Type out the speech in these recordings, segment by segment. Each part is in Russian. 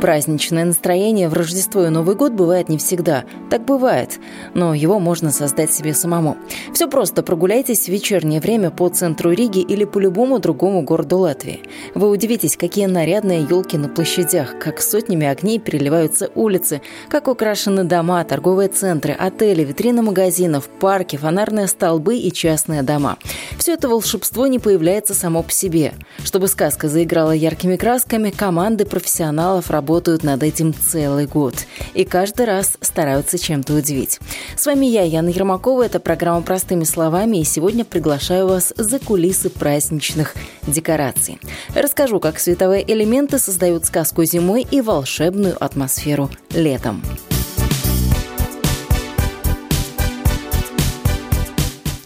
Праздничное настроение в Рождество и Новый год бывает не всегда. Так бывает, но его можно создать себе самому. Все просто прогуляйтесь в вечернее время по центру Риги или по любому другому городу Латвии. Вы удивитесь, какие нарядные елки на площадях, как сотнями огней переливаются улицы, как украшены дома, торговые центры, отели, витрины магазинов, парки, фонарные столбы и частные дома. Все это волшебство не появляется само по себе. Чтобы сказка заиграла яркими красками, команды профессионалов работают работают над этим целый год. И каждый раз стараются чем-то удивить. С вами я, Яна Ермакова. Это программа «Простыми словами». И сегодня приглашаю вас за кулисы праздничных декораций. Расскажу, как световые элементы создают сказку зимой и волшебную атмосферу летом.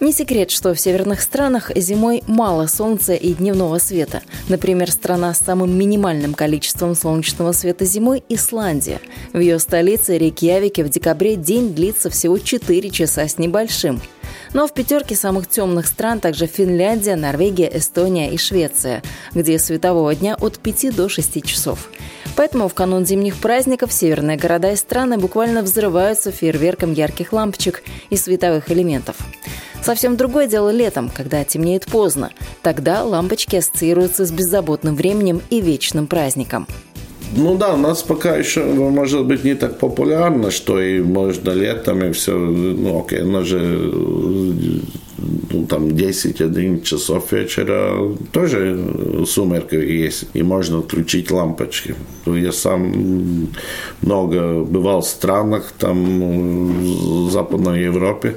Не секрет, что в северных странах зимой мало солнца и дневного света. Например, страна с самым минимальным количеством солнечного света зимой – Исландия. В ее столице Рейкьявике в декабре день длится всего 4 часа с небольшим. Но в пятерке самых темных стран также Финляндия, Норвегия, Эстония и Швеция, где светового дня от 5 до 6 часов. Поэтому в канун зимних праздников северные города и страны буквально взрываются фейерверком ярких лампочек и световых элементов. Совсем другое дело летом, когда темнеет поздно. Тогда лампочки ассоциируются с беззаботным временем и вечным праздником. Ну да, у нас пока еще, может быть, не так популярно, что и можно летом и все, ну окей, но же ну, там 10-11 часов вечера тоже сумерки есть, и можно включить лампочки. Я сам много бывал в странах, там в Западной Европе,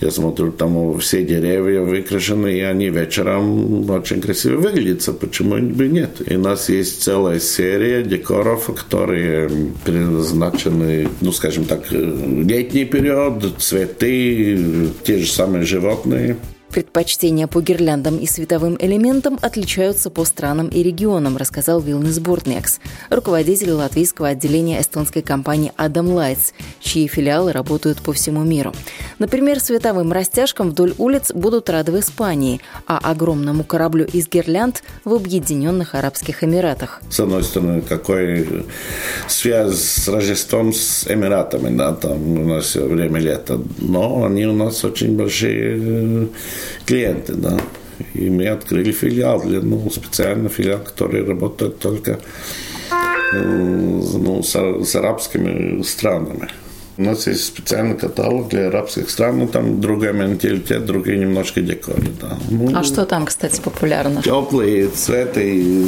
я смотрю, там все деревья выкрашены, и они вечером очень красиво выглядят, почему бы нет? И у нас есть целая серия декоров, которые предназначены, ну, скажем так, летний период, цветы, те же самые животные. the Предпочтения по гирляндам и световым элементам отличаются по странам и регионам, рассказал Вилнес Бортнекс, руководитель латвийского отделения эстонской компании Adam Lights, чьи филиалы работают по всему миру. Например, световым растяжкам вдоль улиц будут рады в Испании, а огромному кораблю из гирлянд в Объединенных Арабских Эмиратах. С одной стороны, какой связь с Рождеством с Эмиратами, да, там у нас все время лето, но они у нас очень большие клиенты, да. И мы открыли филиал, для, ну, специально филиал, который работает только ну, с, с арабскими странами. У нас есть специальный каталог для арабских стран, ну там другой менталитет, другие немножко декоры, да. Ну, а что там, кстати, популярно? Теплые цветы,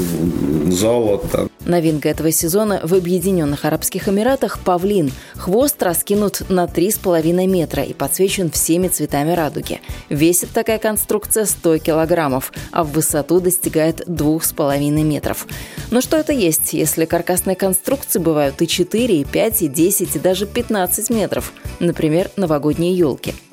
золото. Новинка этого сезона в Объединенных Арабских Эмиратах – павлин. Хвост раскинут на 3,5 метра и подсвечен всеми цветами радуги. Весит такая конструкция 100 килограммов, а в высоту достигает 2,5 метров. Но что это есть, если каркасные конструкции бывают и 4, и 5, и 10, и даже 15 метров? Например, новогодние елки –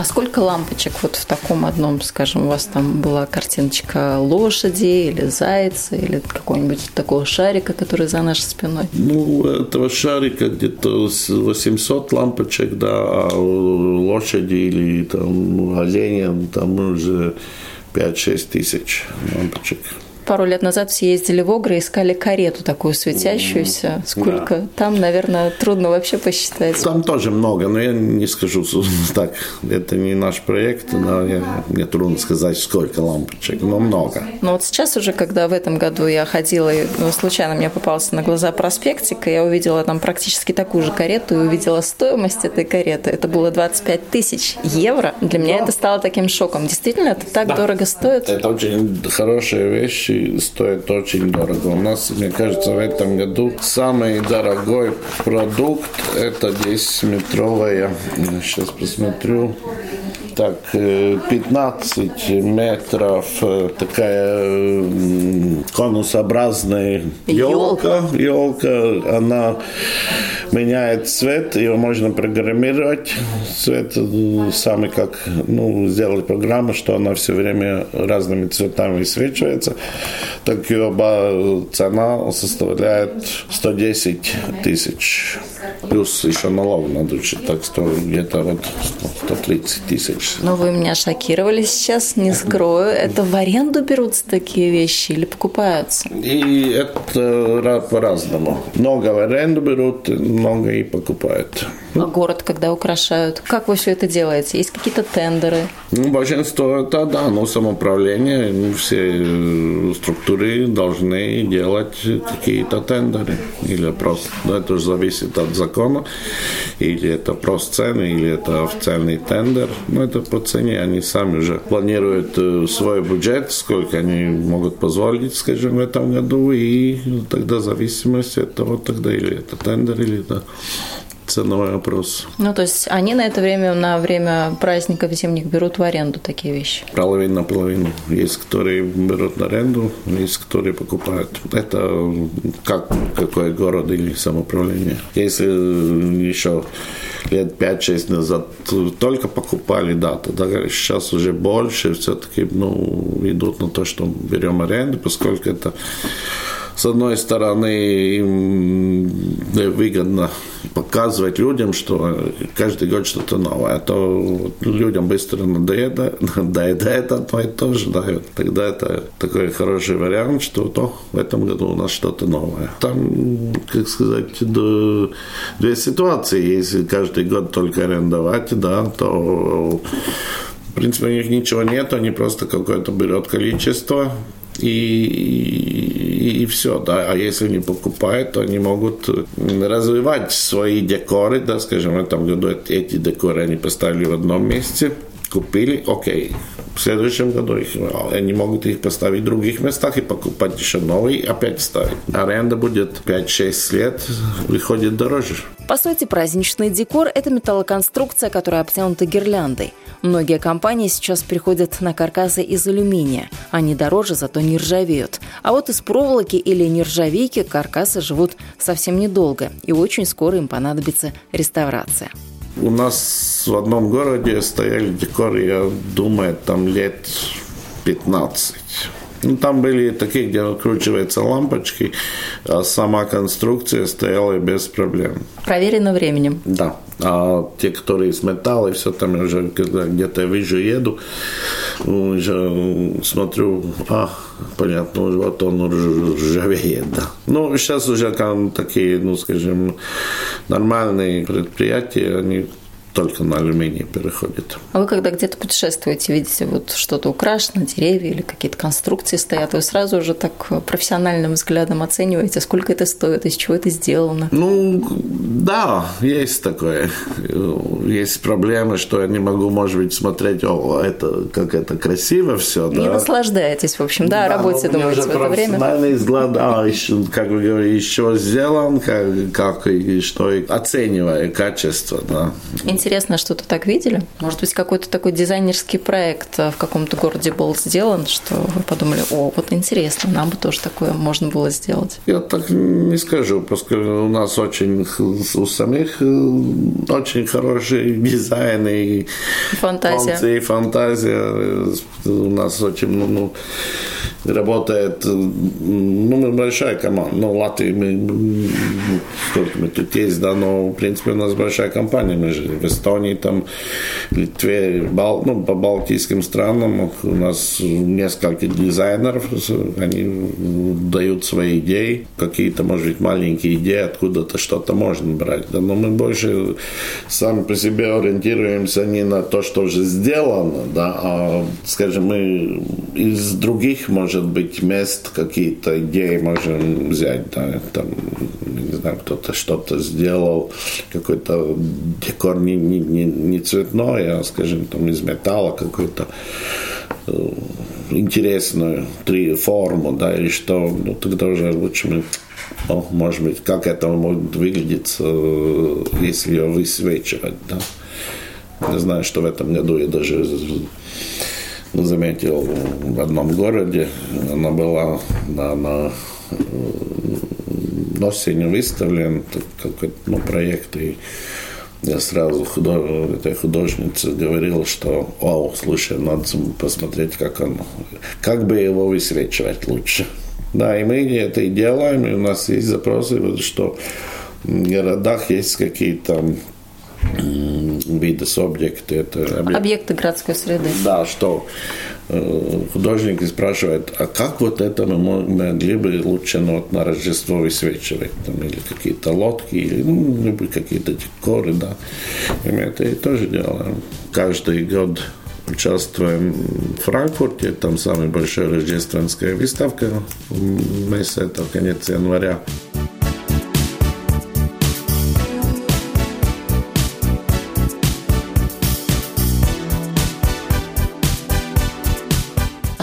а сколько лампочек вот в таком одном, скажем, у вас там была картиночка лошади или зайца или какого-нибудь такого шарика, который за нашей спиной? Ну, этого шарика где-то 800 лампочек, да, а лошади или там оленя там уже 5-6 тысяч лампочек пару лет назад все ездили в Огры, искали карету такую светящуюся. Сколько? Да. Там, наверное, трудно вообще посчитать. Там тоже много, но я не скажу так. Это не наш проект, но я, мне трудно сказать, сколько лампочек, но много. Но вот сейчас уже, когда в этом году я ходила, и ну, случайно мне попался на глаза проспектик, и я увидела там практически такую же карету и увидела стоимость этой кареты. Это было 25 тысяч евро. Для меня да. это стало таким шоком. Действительно, это так да. дорого стоит? Это очень хорошая вещь стоит очень дорого. У нас, мне кажется, в этом году самый дорогой продукт это 10-метровая, сейчас посмотрю, так, 15 э, метров э, такая конусообразная елка. Елка, она меняет цвет, его можно программировать. Цвет самый как, ну, сделать программу, что она все время разными цветами высвечивается. Так его цена составляет 110 тысяч. Плюс еще налог надо так что где-то вот 130 тысяч. Но вы меня шокировали сейчас, не скрою. Это в аренду берутся такие вещи или покупаются? И это по-разному. Много в аренду берут, много и покупают. А город когда украшают? Как вы все это делаете? Есть какие-то тендеры? Ну, большинство это, да, но самоуправление, ну, все э, структуры должны делать какие-то тендеры. Или просто, да, это уже зависит от закона. Или это просто цены, или это официальный тендер. Но это по цене. Они сами уже планируют э, свой бюджет, сколько они могут позволить, скажем, в этом году. И тогда в зависимости от того, тогда или это тендер, или это ценовой вопрос. Ну, то есть они на это время, на время праздников зимних берут в аренду такие вещи? Половина на половину. Есть, которые берут на аренду, есть, которые покупают. Это как какой город или самоуправление. Если еще лет 5-6 назад только покупали, да, тогда сейчас уже больше все-таки ну, идут на то, что берем аренду, поскольку это с одной стороны, им выгодно показывать людям, что каждый год что-то новое, а то людям быстро надоедает, надоедает одно и то же, да, тогда это такой хороший вариант, что то в этом году у нас что-то новое. Там, как сказать, две ситуации. Если каждый год только арендовать, да, то в принципе, у них ничего нет, они просто какое-то берет количество, и, и, и все, да. А если не покупают, то они могут развивать свои декоры, да, скажем, в этом году эти декоры они поставили в одном месте, купили, окей. В следующем году их, они могут их поставить в других местах и покупать еще новые и опять ставить. Аренда будет 5-6 лет, выходит дороже. По сути, праздничный декор – это металлоконструкция, которая обтянута гирляндой. Многие компании сейчас переходят на каркасы из алюминия. Они дороже, зато не ржавеют. А вот из проволоки или нержавейки каркасы живут совсем недолго, и очень скоро им понадобится реставрация. У нас в одном городе стояли декоры, я думаю, там лет 15. Ну, там были такие, где откручиваются лампочки, а сама конструкция стояла без проблем. Проверено временем. Да. А те, которые из металла, и все там, я уже когда где-то вижу, еду, уже смотрю, а, понятно, вот он ржавеет, да. Ну, сейчас уже там такие, ну, скажем, нормальные предприятия, они только на алюминий переходит. А вы когда где-то путешествуете, видите, вот что-то украшено, деревья или какие-то конструкции стоят, вы сразу уже так профессиональным взглядом оцениваете, сколько это стоит, из чего это сделано? Ну, да, есть такое. Есть проблемы, что я не могу, может быть, смотреть, о, это, как это красиво все, да. Не наслаждаетесь, в общем, да, да о работе думаете в это время. Профессиональный взгляд, да, еще, как вы говорите, еще сделан, как, как и что, и оценивая качество, да интересно, что-то так видели? Может быть, какой-то такой дизайнерский проект в каком-то городе был сделан, что вы подумали, о, вот интересно, нам бы тоже такое можно было сделать? Я так не скажу, поскольку у нас очень, у самих э, очень хороший дизайн и фантазия. И фантазия. У нас очень, ну, ну работает, ну, мы большая команда, ну, Латвии мы, сколько мы тут есть, да, но, в принципе, у нас большая компания, мы же Эстонии, там, Литве, Бал, ну, по балтийским странам. У нас несколько дизайнеров, они дают свои идеи, какие-то, может быть, маленькие идеи, откуда-то что-то можно брать, да, но мы больше сами по себе ориентируемся не на то, что уже сделано, да, а, скажем, мы из других, может быть, мест какие-то идеи можем взять, да, там, не знаю, кто-то что-то сделал, какой-то декор не, не, не, не цветной, а, скажем, там из металла какой-то э, интересную три форму, да, или что, ну, тогда уже лучше мы ну, может быть, как это может выглядеть, э, если ее высвечивать, да. Не знаю, что в этом году я даже заметил в одном городе, она была на, на осенью выставлен какой-то ну, проект, и я сразу худож... этой художнице говорил, что, о, слушай, надо посмотреть, как он, как бы его высвечивать лучше. Да, и мы это и делаем, и у нас есть запросы, что в городах есть какие-то виды объекты. Это объект... Объекты городской среды. Да, что э, художники спрашивают, а как вот это мы могли бы лучше ну, вот на Рождество высвечивать? Там, или какие-то лодки, или ну, какие-то декоры, да. И мы это и тоже делаем. Каждый год участвуем в Франкфурте, там самая большая рождественская выставка в месяц, это конец января.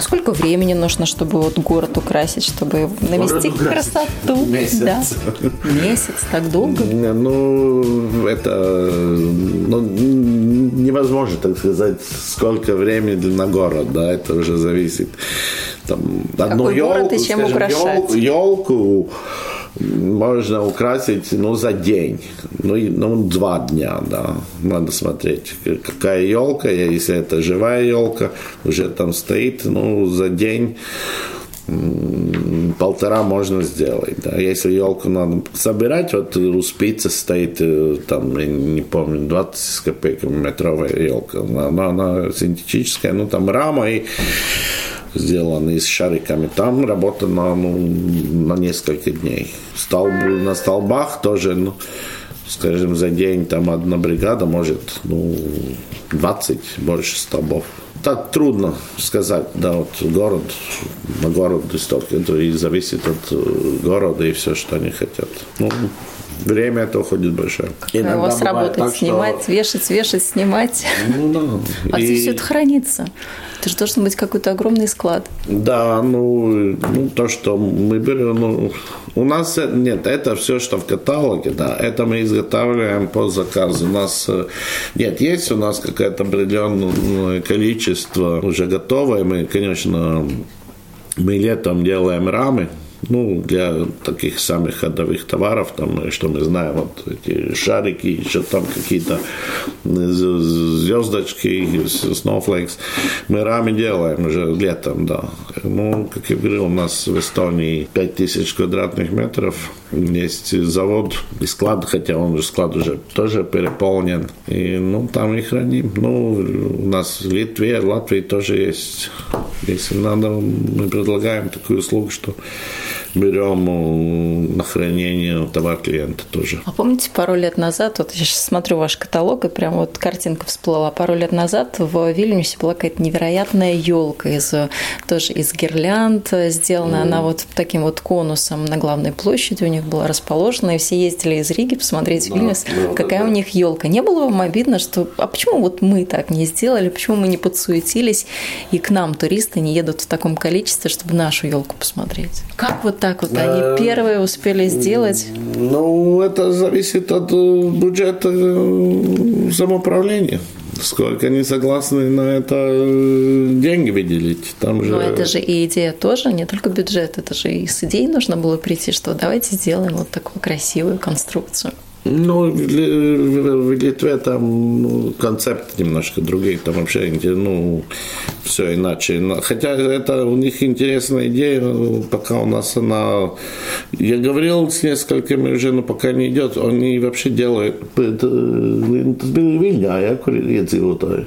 Сколько времени нужно, чтобы вот город украсить, чтобы навести город красоту? Месяц. Да. Месяц, так долго? Ну, это ну, невозможно, так сказать, сколько времени на город, да, это уже зависит. Там, одну Какой елку, город и чем скажем, украшать? Елку, елку можно украсить ну, за день, ну, ну два дня, да, надо смотреть, какая елка, если это живая елка, уже там стоит, ну, за день полтора можно сделать. Да. Если елку надо собирать, вот у спицы стоит, э, там, не помню, 20 с копейками метровая елка. Она, она синтетическая, ну там рама и сделаны с шариками. Там работа на, ну, на несколько дней. Столб, на столбах тоже, ну, скажем, за день там одна бригада может ну, 20 больше столбов. Так трудно сказать, да, вот город, на город столько, это и зависит от э, города и все, что они хотят. Ну, время это уходит большое. У вас работает так, снимать, что... вешать, вешать, снимать. Ну да. А и... где все это хранится? Это же должен быть какой-то огромный склад. Да, ну, ну то, что мы берем, ну, у нас нет, это все, что в каталоге, да, это мы изготавливаем по заказу. У нас э, нет, есть у нас какое-то определенное количество уже готовое. Мы, конечно, мы летом делаем рамы, ну, для таких самых ходовых товаров, там, что мы знаем, вот эти шарики, еще там какие-то звездочки, snowflakes, мы рами делаем уже летом, да. Ну, как я говорил, у нас в Эстонии 5000 квадратных метров, есть завод и склад, хотя он же склад уже тоже переполнен, и, ну, там и храним. Ну, у нас в Литве, Латвии тоже есть. Если надо, мы предлагаем такую услугу, что берем на хранение товар клиента тоже. А помните, пару лет назад, вот я сейчас смотрю ваш каталог, и прям вот картинка всплыла, пару лет назад в Вильнюсе была какая-то невероятная елка из тоже из гирлянд сделана, mm. она вот таким вот конусом на главной площади у них была расположена, и все ездили из Риги посмотреть да, Вильнюс, да, какая да. у них елка. Не было вам обидно, что а почему вот мы так не сделали, почему мы не подсуетились, и к нам туристы не едут в таком количестве, чтобы нашу елку посмотреть? Как вот так вот они э, первые успели сделать? Ну, это зависит от э, бюджета э, самоуправления. Сколько они согласны на это деньги выделить. Там же... Но это же и идея тоже, не только бюджет, это же и с идеей нужно было прийти, что давайте сделаем вот такую красивую конструкцию. Ну, в Литве там ну, концепт немножко другие, там вообще ну, все иначе. Хотя это у них интересная идея, пока у нас она... Я говорил с несколькими уже, но пока не идет, они вообще делают... Viļņā, ja, kur ir iedzīvotāji.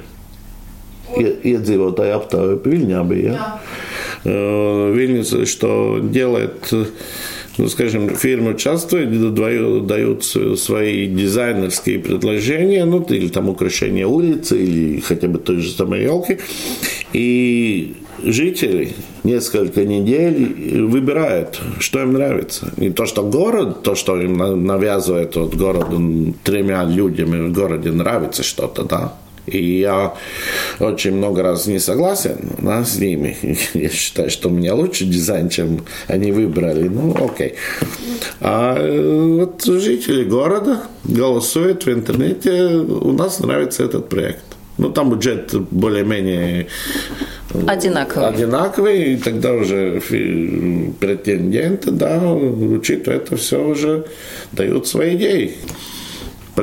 Aptāvi Viļņā bija, ja? Вильнюс, что делает ну, скажем, фирмы участвуют, дают, свои дизайнерские предложения, ну, или там украшение улицы, или хотя бы той же самой елки, и жители несколько недель выбирают, что им нравится. Не то, что город, то, что им навязывает вот город тремя людьми в городе нравится что-то, да, и я очень много раз не согласен да, с ними. Я считаю, что у меня лучше дизайн, чем они выбрали. Ну, окей. А э, вот жители города голосуют в интернете. У нас нравится этот проект. Ну, там бюджет более-менее одинаковый. одинаковый, и тогда уже претенденты, да, учитывая это все, уже дают свои идеи.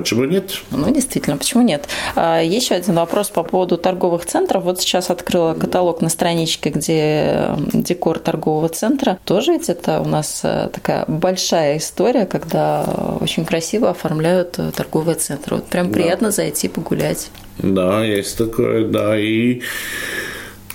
Почему нет? Ну, действительно, почему нет? А, еще один вопрос по поводу торговых центров. Вот сейчас открыла каталог на страничке, где декор торгового центра. Тоже ведь это у нас э, такая большая история, когда очень красиво оформляют э, торговые центры. Вот прям приятно да. зайти погулять. Да, есть такое, да. И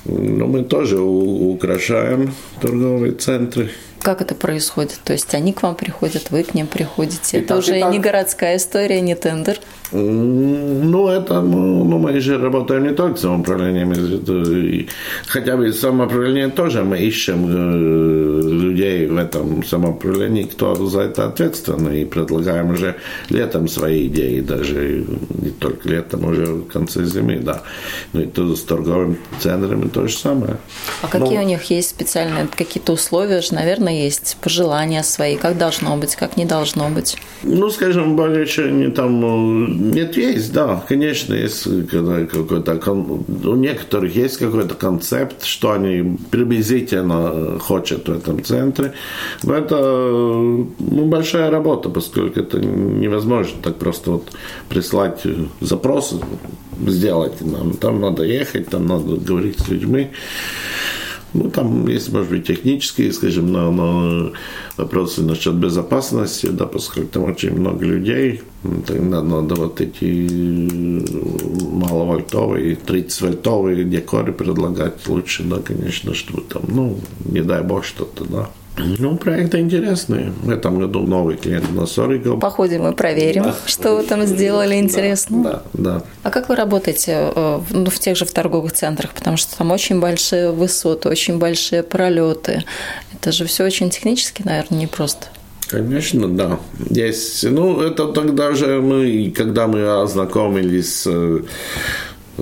ну, мы тоже украшаем торговые центры. Как это происходит? То есть они к вам приходят, вы к ним приходите. И это так, уже не городская история, не тендер. Ну, это, ну, ну, мы же работаем не только с самоуправлением, хотя бы самоуправление тоже мы ищем э, людей в этом самоуправлении, кто за это ответственный, и предлагаем уже летом свои идеи, даже не только летом, уже в конце зимы, да. Ну, и тут с торговыми центрами то же самое. А какие ну, у них есть специальные какие-то условия же, наверное, есть пожелания свои, как должно быть, как не должно быть? Ну, скажем, больше не там ну, нет, есть, да, конечно, есть какой-то, у некоторых есть какой-то концепт, что они приблизительно хотят в этом центре. Но это ну, большая работа, поскольку это невозможно так просто вот прислать запрос, сделать нам. Там надо ехать, там надо говорить с людьми. Ну, там есть, может быть, технические, скажем, но, но вопросы насчет безопасности, да, поскольку там очень много людей, тогда надо вот эти маловольтовые, 30-вольтовые декоры предлагать лучше, да, конечно, чтобы там, ну, не дай бог что-то, да. Ну, проекты интересные. В этом году новый клиент на Соригал. Походим и проверим, да. что вы там сделали интересно. Да, да. А как вы работаете э, ну, в тех же в торговых центрах? Потому что там очень большие высоты, очень большие пролеты. Это же все очень технически, наверное, непросто. Конечно, да. Есть. Ну, это тогда же мы, когда мы ознакомились с ну,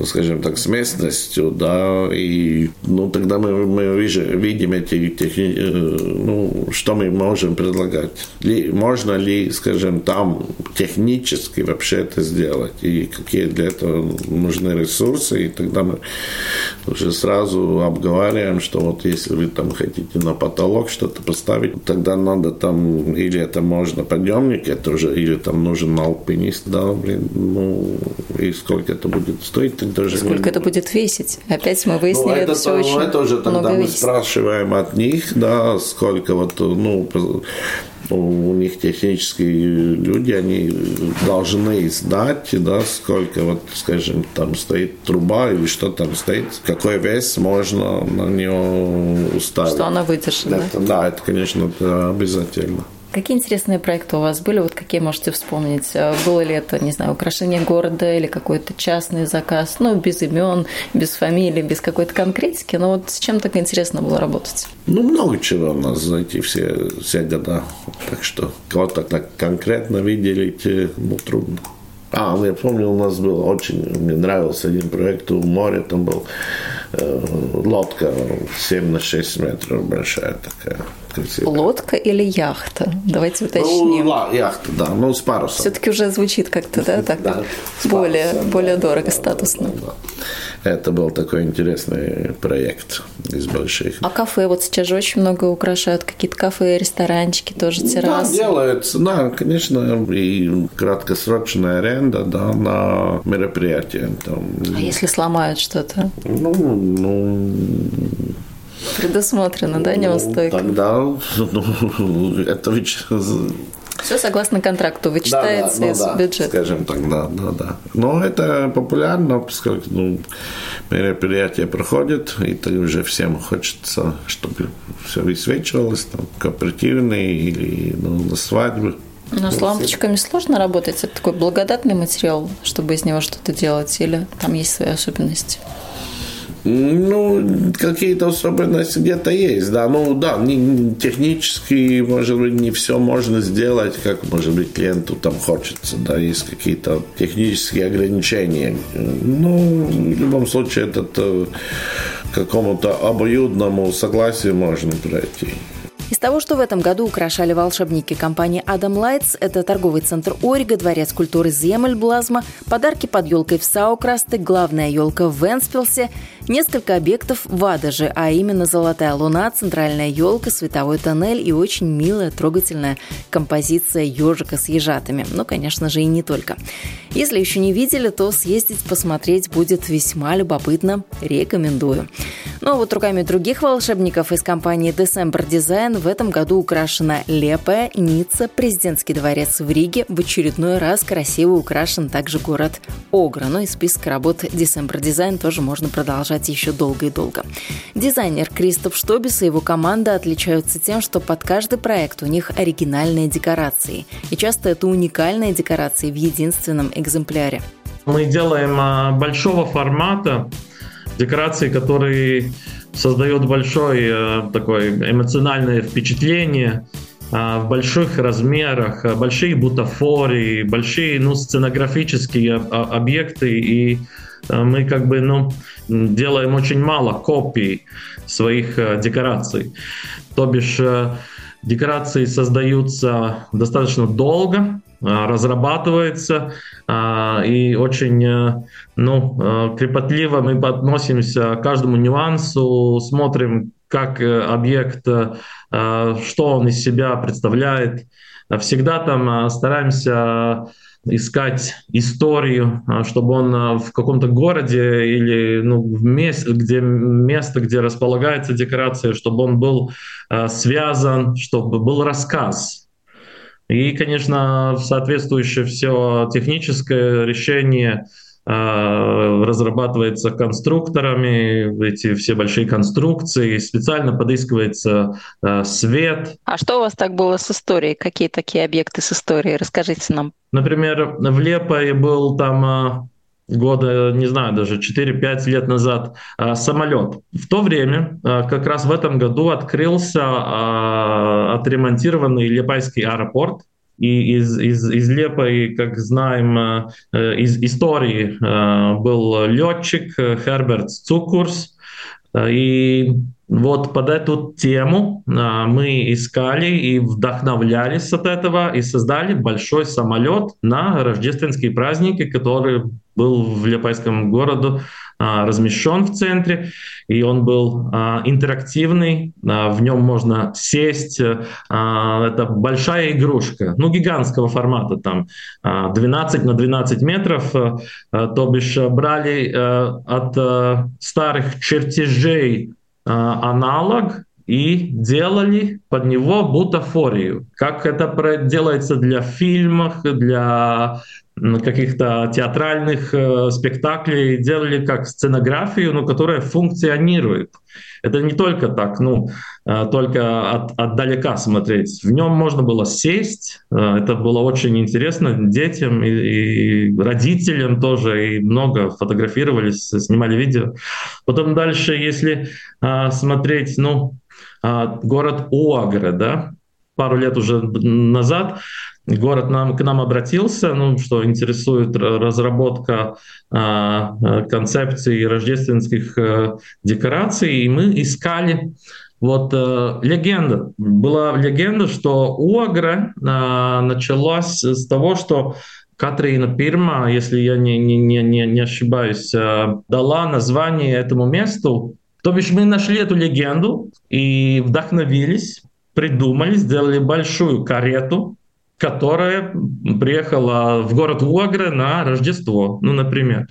скажем так, с местностью, да, и, ну, тогда мы, мы видим эти, техни, э, ну, что мы можем предлагать. Ли, можно ли, скажем, там технически вообще это сделать, и какие для этого нужны ресурсы, и тогда мы уже сразу обговариваем, что вот если вы там хотите на потолок что-то поставить, тогда надо там, или это можно подъемник, это уже, или там нужен алпинист, да, блин, ну, и сколько это будет стоить, тогда же... Сколько это будет весить? Опять мы выяснили, ну, это, это все очень Это уже тогда мы весит. спрашиваем от них, да, сколько вот, ну, у них технические люди, они должны знать, да, сколько вот, скажем, там стоит труба или что там стоит, какой вес можно на нее уставить. Что она выдержит, это, да? Да, это, конечно, это обязательно. Какие интересные проекты у вас были? Вот какие можете вспомнить? Э, было ли это, не знаю, украшение города или какой-то частный заказ? Ну, без имен, без фамилии, без какой-то конкретики. Но вот с чем так интересно было работать? Ну, много чего у нас за эти все, все года. Так что кого-то так конкретно видели, ну, трудно. А, ну, я помню, у нас был очень, мне нравился один проект у моря, там был э, лодка 7 на 6 метров большая такая красивая. Лодка или яхта? Давайте уточним. Ну, яхта, да, ну с парусом. Все-таки уже звучит как-то, да, так да, более, парусом, более да, дорого, статусно. Да. Это был такой интересный проект из больших. А кафе? Вот сейчас же очень много украшают какие-то кафе, ресторанчики, тоже террасы. Да, делаются, да, конечно, и краткосрочная аренда, да, на мероприятия. Там. А если сломают что-то? Ну, ну, Предусмотрено, да, неустойка? Ну, тогда ну, это ведь все согласно контракту вычитается да, да, ну, из да, бюджета. Скажем так, да, да, да. Но это популярно, поскольку ну, мероприятие проходит, и то уже всем хочется, чтобы все высвечивалось, там, кооперативные или ну, на свадьбы. Но с лампочками сложно работать? Это такой благодатный материал, чтобы из него что-то делать, или там есть свои особенности? Ну, какие-то особенности где-то есть, да. Ну, да, не, технически, может быть, не все можно сделать, как, может быть, клиенту там хочется, да, есть какие-то технические ограничения. Ну, в любом случае, это какому-то обоюдному согласию можно пройти. Из того, что в этом году украшали волшебники компании Adam Lights, это торговый центр Орига, Дворец культуры Земель Блазма, подарки под елкой в Саукрасте, главная елка в Венспилсе, несколько объектов в Адаже, а именно Золотая Луна, центральная елка, световой тоннель и очень милая, трогательная композиция ежика с ежатами. Ну, конечно же, и не только. Если еще не видели, то съездить посмотреть будет весьма любопытно. Рекомендую. Ну а вот руками других волшебников из компании December Design в этом году украшена Лепая, Ницца, Президентский дворец в Риге. В очередной раз красиво украшен также город Огра. Ну из списка работ December Design тоже можно продолжать еще долго и долго. Дизайнер Кристоф Штобис и его команда отличаются тем, что под каждый проект у них оригинальные декорации. И часто это уникальные декорации в единственном экземпляре. Мы делаем а, большого формата декорации, которые создают большое э, такое эмоциональное впечатление э, в больших размерах, э, большие бутафории, большие ну, сценографические объекты, и мы как бы ну, делаем очень мало копий своих декораций. То бишь декорации создаются достаточно долго, разрабатывается, и очень ну, э, крепотливо мы относимся к каждому нюансу, смотрим, как э, объект, э, что он из себя представляет. Всегда там стараемся искать историю, чтобы он в каком-то городе или ну, в месте, где место, где располагается декорация, чтобы он был связан, чтобы был рассказ. И, конечно, соответствующее все техническое решение – а, разрабатывается конструкторами, эти все большие конструкции, специально подыскивается а, свет. А что у вас так было с историей? Какие такие объекты с историей? Расскажите нам. Например, в Лепое был там а, года, не знаю, даже 4-5 лет назад самолет. В то время, как раз в этом году, открылся отремонтированный Лепайский аэропорт, и из, из, из Лепой, как знаем, э, из истории был летчик Херберт Цукурс. И вот под эту тему мы искали и вдохновлялись от этого и создали большой самолет на рождественские праздники, который был в Лепайском городе а, размещен в центре, и он был а, интерактивный, а, в нем можно сесть. Это большая игрушка, ну, гигантского формата, там 12 на 12 метров, то бишь брали от старых чертежей аналог и делали под него бутафорию. Как это делается для фильмов, для каких-то театральных э, спектаклей делали как сценографию, но которая функционирует. Это не только так, ну, э, только от, отдалека смотреть. В нем можно было сесть, э, это было очень интересно детям и, и родителям тоже, и много фотографировались, снимали видео. Потом дальше, если э, смотреть, ну, э, город Уагра, да, пару лет уже назад, город нам, к нам обратился, ну, что интересует разработка э, концепции рождественских э, декораций, и мы искали вот э, легенда. Была легенда, что Уагра э, началась с того, что Катрина Пирма, если я не, не, не, не ошибаюсь, э, дала название этому месту. То бишь мы нашли эту легенду и вдохновились, придумали, сделали большую карету, которая приехала в город Уагры на Рождество, ну, например.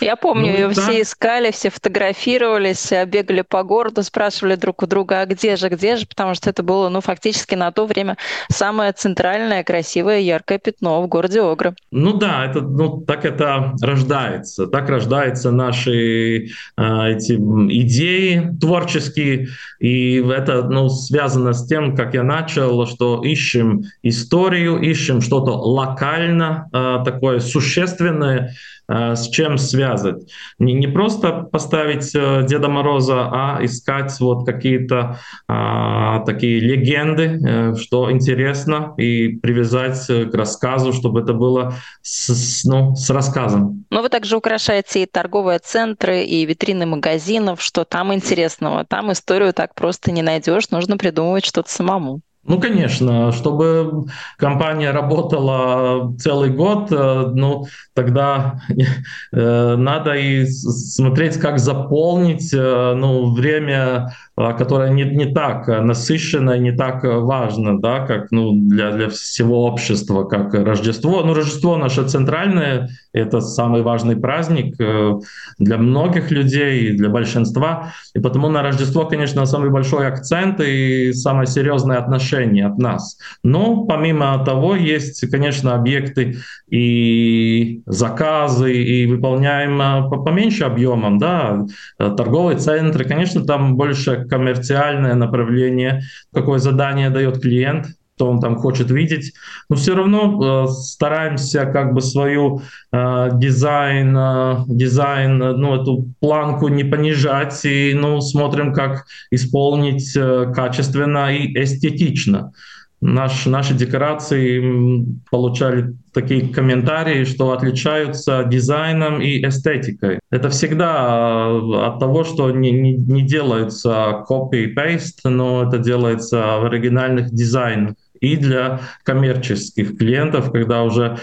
Я помню, ну, ее да. все искали, все фотографировались, бегали по городу, спрашивали друг у друга, а где же, где же, потому что это было, ну, фактически на то время самое центральное, красивое, яркое пятно в городе Огры. Ну да, это, ну, так это рождается, так рождаются наши э, эти идеи творческие, и это, ну, связано с тем, как я начал, что ищем историю, ищем что-то локально такое существенное, с чем связать. Не, не просто поставить Деда Мороза, а искать вот какие-то а, такие легенды, что интересно, и привязать к рассказу, чтобы это было с, ну, с рассказом. Но вы также украшаете и торговые центры, и витрины магазинов, что там интересного. Там историю так просто не найдешь, нужно придумывать что-то самому. Ну, конечно, чтобы компания работала целый год, э, ну, тогда э, надо и смотреть, как заполнить э, ну, время которая не, не так насыщена и не так важна, да, как ну, для, для всего общества, как Рождество. Ну, Рождество наше центральное, это самый важный праздник э, для многих людей, для большинства. И потому на Рождество, конечно, самый большой акцент и самое серьезное отношение от нас. Но помимо того, есть, конечно, объекты и заказы, и выполняем э, поменьше объемом, да, торговые центры, конечно, там больше коммерциальное направление, какое задание дает клиент, что он там хочет видеть. Но все равно э, стараемся как бы свою э, дизайн, э, дизайн, ну, эту планку не понижать и ну, смотрим, как исполнить э, качественно и эстетично наш, наши декорации получали такие комментарии, что отличаются дизайном и эстетикой. Это всегда а, от того, что не, не, не делается copy-paste, но это делается в оригинальных дизайнах. И для коммерческих клиентов, когда уже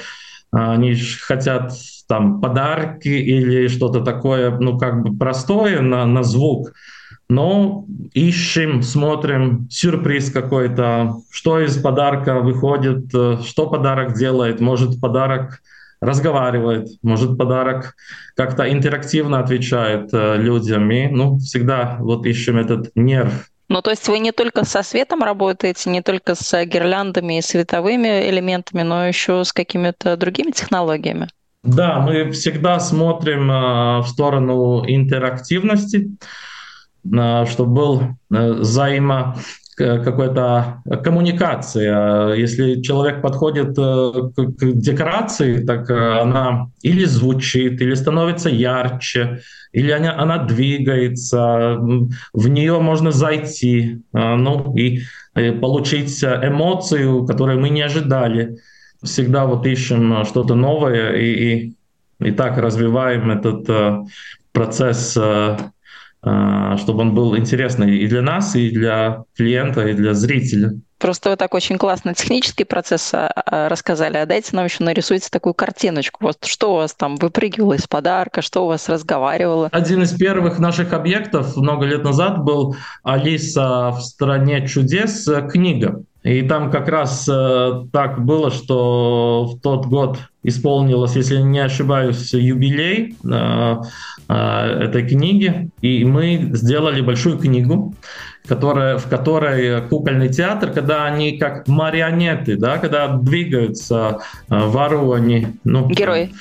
а, они хотят там подарки или что-то такое, ну как бы простое на, на звук, но ищем, смотрим, сюрприз какой-то, что из подарка выходит, э, что подарок делает. Может, подарок разговаривает, может, подарок как-то интерактивно отвечает э, людям. И ну, всегда вот ищем этот нерв. Ну, то есть вы не только со светом работаете, не только с гирляндами и световыми элементами, но еще с какими-то другими технологиями? Да, мы всегда смотрим э, в сторону интерактивности чтобы был э, взаимо какая-то коммуникация. Если человек подходит э, к декорации, так э, она или звучит, или становится ярче, или она, она двигается, в нее можно зайти, ну и получить эмоцию, которую мы не ожидали. Всегда вот ищем что-то новое и, и, и так развиваем этот процесс а, чтобы он был интересный и для нас, и для клиента, и для зрителя. Просто вы так очень классно технический процесс а, а, рассказали, а дайте нам еще нарисуйте такую картиночку. Вот что у вас там выпрыгивало из подарка, что у вас разговаривало? Один из первых наших объектов много лет назад был «Алиса в стране чудес» книга. И там как раз э, так было, что в тот год исполнилось, если не ошибаюсь, юбилей э, э, этой книги, и мы сделали большую книгу, которая, в которой кукольный театр, когда они как марионеты, да, когда двигаются э, вору ну, герои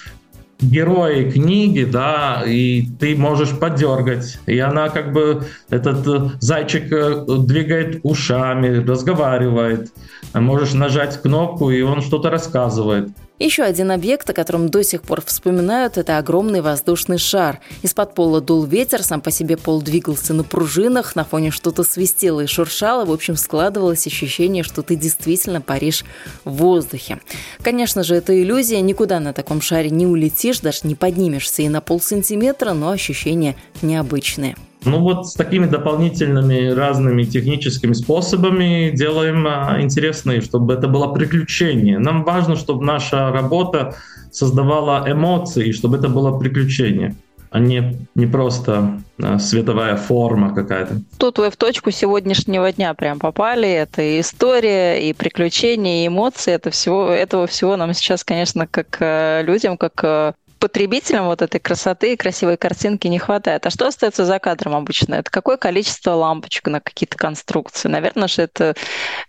герои книги, да, и ты можешь подергать, и она как бы, этот э, зайчик э, двигает ушами, разговаривает, можешь нажать кнопку, и он что-то рассказывает. Еще один объект, о котором до сих пор вспоминают, это огромный воздушный шар. Из-под пола дул ветер, сам по себе пол двигался на пружинах, на фоне что-то свистело и шуршало. В общем, складывалось ощущение, что ты действительно паришь в воздухе. Конечно же, это иллюзия, никуда на таком шаре не улетишь, даже не поднимешься и на полсантиметра, но ощущения необычные. Ну вот с такими дополнительными разными техническими способами делаем а, интересные, чтобы это было приключение. Нам важно, чтобы наша работа создавала эмоции, чтобы это было приключение а не, не просто а, световая форма какая-то. Тут вы в точку сегодняшнего дня прям попали. Это и история, и приключения, и эмоции. Это всего, этого всего нам сейчас, конечно, как э, людям, как э, потребителям вот этой красоты и красивой картинки не хватает. А что остается за кадром обычно? Это какое количество лампочек на какие-то конструкции? Наверное же это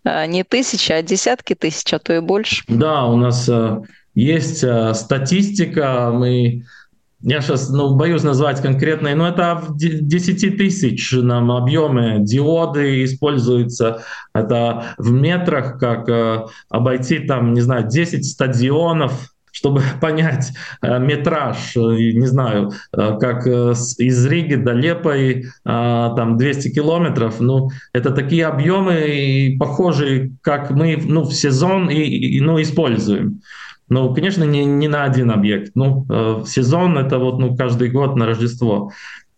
э, не тысячи, а десятки тысяч, а то и больше. Да, у нас э, есть э, статистика, мы я сейчас ну, боюсь назвать конкретные, но это в 10 тысячном объеме диоды используются. Это в метрах, как э, обойти там, не знаю, 10 стадионов, чтобы понять э, метраж, э, не знаю, э, как из Риги до Лепой там 200 километров, ну, это такие объемы, похожие, как мы ну, в сезон и, и, ну, используем. Ну, конечно, не, не на один объект. Ну, сезон это вот ну, каждый год на Рождество.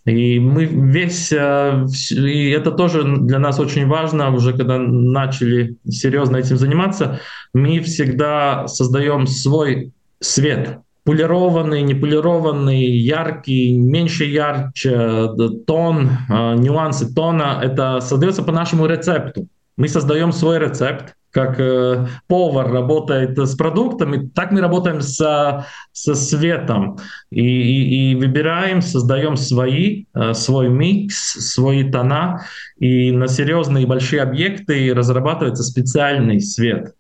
И мы весь, и это тоже для нас очень важно, уже когда начали серьезно этим заниматься, мы всегда создаем свой свет. Полированный, неполированный, яркий, меньше ярче, тон, э, нюансы тона, это создается по нашему рецепту. Мы создаем свой рецепт, как э, повар работает с продуктами, так мы работаем со, со светом и, и, и выбираем, создаем свои, э, свой микс, свои тона, и на серьезные большие объекты разрабатывается специальный свет.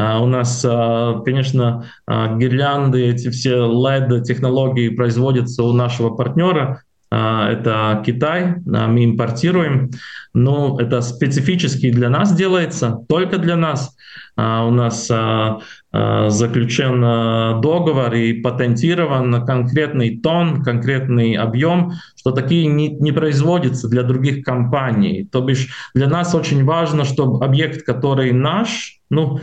Uh, у нас, uh, конечно, uh, гирлянды, эти все LED-технологии производятся у нашего партнера, это Китай, мы импортируем, но это специфически для нас делается, только для нас. У нас заключен договор и патентирован конкретный тон, конкретный объем, что такие не, не производятся для других компаний. То бишь для нас очень важно, чтобы объект, который наш, ну,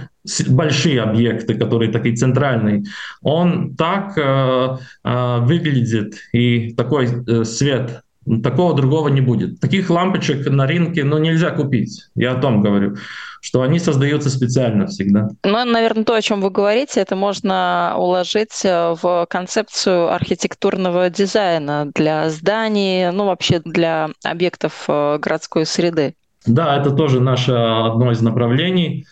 большие объекты, которые такие центральные, он так э, э, выглядит и такой э, свет Такого другого не будет. Таких лампочек на рынке ну, нельзя купить. Я о том говорю, что они создаются специально всегда. Ну, наверное, то, о чем вы говорите, это можно уложить э, в концепцию архитектурного дизайна для зданий, ну, вообще для объектов э, городской среды. Да, это тоже наше одно из направлений.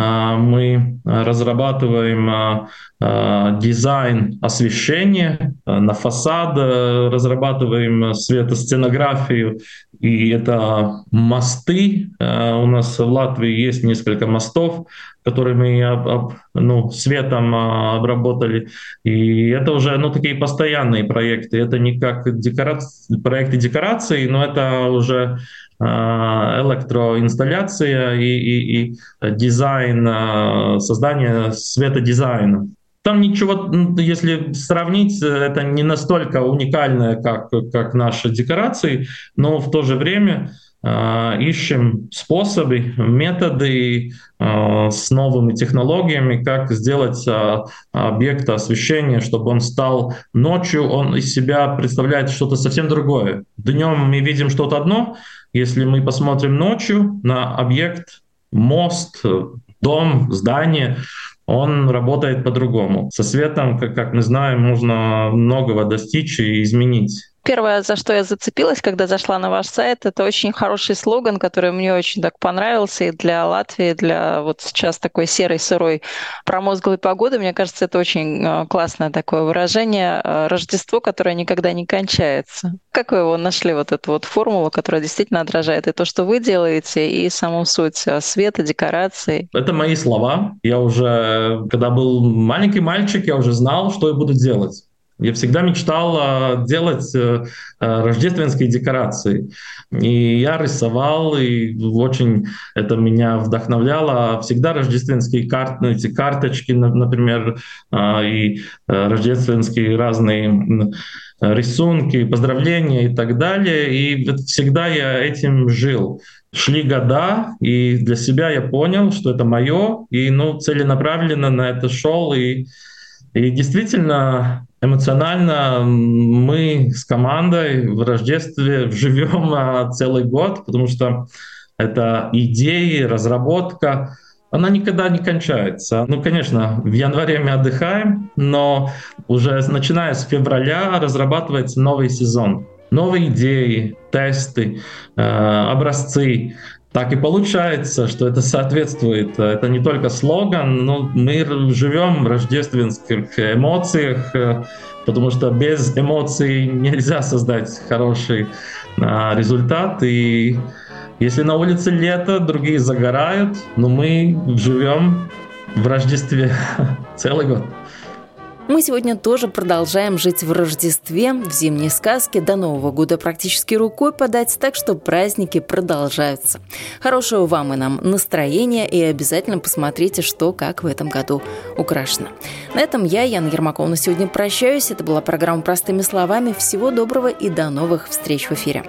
А, мы разрабатываем а, а, дизайн освещения на фасад, разрабатываем светосценографию, и это мосты. У нас в Латвии есть несколько мостов, которые мы ну, светом обработали. И это уже ну, такие постоянные проекты. Это не как декорации, проекты декорации, но это уже Э, электроинсталляция и, и, и дизайн, э, создание светодизайна. Там ничего, если сравнить, это не настолько уникальное, как, как наши декорации, но в то же время э, ищем способы, методы э, с новыми технологиями, как сделать э, объект освещения, чтобы он стал ночью, он из себя представляет что-то совсем другое. Днем мы видим что-то одно, если мы посмотрим ночью на объект, мост, дом, здание, он работает по-другому. Со светом, как, как мы знаем, можно многого достичь и изменить. Первое, за что я зацепилась, когда зашла на ваш сайт, это очень хороший слоган, который мне очень так понравился и для Латвии, для вот сейчас такой серой, сырой, промозглой погоды. Мне кажется, это очень э, классное такое выражение э, «Рождество, которое никогда не кончается». Как вы его нашли, вот эту вот формулу, которая действительно отражает и то, что вы делаете, и саму суть э, света, декораций? Это мои слова. Я уже, когда был маленький мальчик, я уже знал, что я буду делать. Я всегда мечтал делать э, э, рождественские декорации. И я рисовал, и очень это меня вдохновляло. Всегда рождественские карты, эти карточки, например, а, и э, рождественские разные рисунки, поздравления и так далее. И всегда я этим жил. Шли года, и для себя я понял, что это мое, и ну, целенаправленно на это шел. И, и действительно, эмоционально мы с командой в Рождестве живем а, целый год, потому что это идеи, разработка, она никогда не кончается. Ну, конечно, в январе мы отдыхаем, но уже начиная с февраля разрабатывается новый сезон. Новые идеи, тесты, э, образцы так и получается, что это соответствует. Это не только слоган, но мы живем в рождественских эмоциях, э, потому что без эмоций нельзя создать хороший а, результат. И если на улице лето, другие загорают, но мы живем в Рождестве целый год. Мы сегодня тоже продолжаем жить в Рождестве, в зимней сказке. До Нового года практически рукой подать, так что праздники продолжаются. Хорошего вам и нам настроения и обязательно посмотрите, что как в этом году украшено. На этом я, Яна Ермакова, на сегодня прощаюсь. Это была программа «Простыми словами». Всего доброго и до новых встреч в эфире.